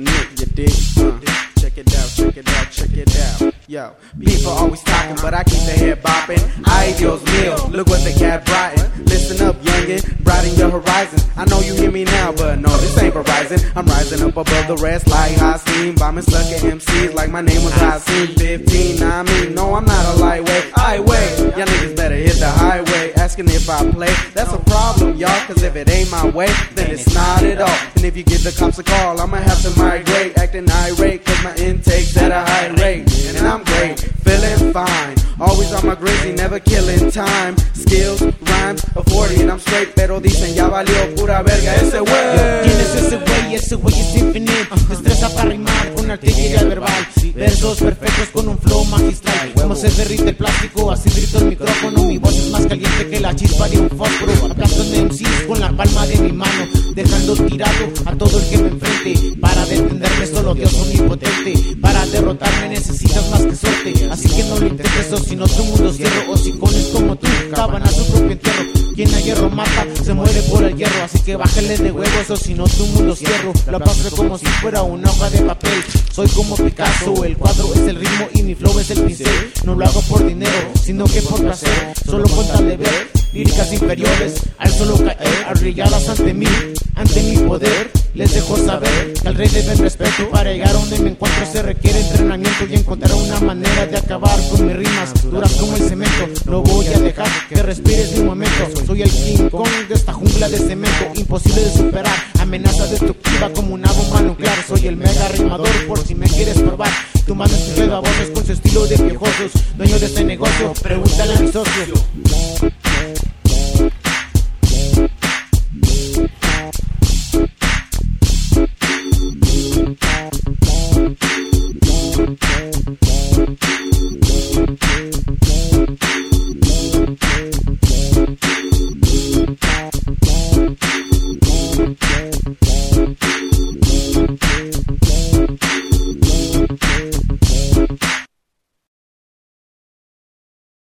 you dig? Uh, check it out, check it out, check it out. Yo, people always talking, but I keep the head bopping. Ay, Dios mío, look what the cat brought in. Listen up, youngin', broaden your horizons. I know you hear me now, but no, this ain't Verizon. I'm rising up above the rest like high steam. Bombing stuck at MCs like my name was Hasim. 15, nah, I mean, no, I'm not a lightweight. I wait, y'all niggas better hit the highway. Asking if I play, that's a problem, y'all. Cause if it ain't my way, then it's not at all. And if you give the cops a call, I'ma have to migrate. Acting irate, my intake's at a high rate. And I'm great, feeling fine. Always on my grizzly, never killing time. Skills, rhymes, a 40 and I'm straight. Pero dicen ya valió pura verga ese güey. ¿Quién es ese güey? Ese güey es infinite. Destreza para rimar con artillería verbal. Versos perfectos con un flow magistral. Como se derrite el plástico, así grito el micrófono. Mi voz es más caliente que la chispa de un fósforo. Aplasto en MCs con la palma de mi mano. Dejando tirado a todo el que me enfrente. Dios omnipotente. Para derrotarme necesitas más que suerte. Así que no lo intentes o si no tu mundo cierro. Hocicones como tú cavan a su propio entierro. Quien a hierro mata, se muere por el hierro. Así que bájale de huevos o si no tu mundo cierro. Lo paso como si fuera una hoja de papel. Soy como Picasso, el cuadro es el ritmo y mi flow es el pincel. No lo hago por dinero, sino que por placer. Solo con tal de ver líricas inferiores. Al solo caer, arrilladas ante mí, ante mi poder. Les dejo saber que al rey deben respeto. Para llegar donde me encuentro se requiere entrenamiento y encontrar una manera de acabar con mis rimas duras como el cemento. No voy a dejar que respires mi momento. Soy el King Kong de esta jungla de cemento, imposible de superar. Amenaza destructiva como una bomba nuclear. Soy el mega rimador por si me quieres probar. Tu mano es voces con su estilo de piojosos. Dueño de este negocio, pregúntale a mi socio. Thank you.